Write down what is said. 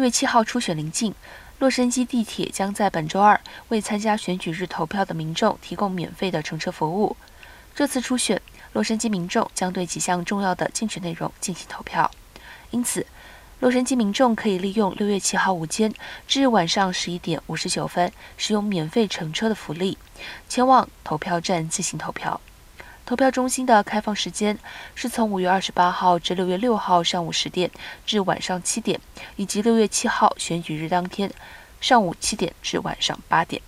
六月七号初选临近，洛杉矶地铁将在本周二为参加选举日投票的民众提供免费的乘车服务。这次初选，洛杉矶民众将对几项重要的竞选内容进行投票，因此，洛杉矶民众可以利用六月七号午间至晚上十一点五十九分使用免费乘车的福利，前往投票站进行投票。投票中心的开放时间是从五月二十八号至六月六号上午十点至晚上七点，以及六月七号选举日当天上午七点至晚上八点。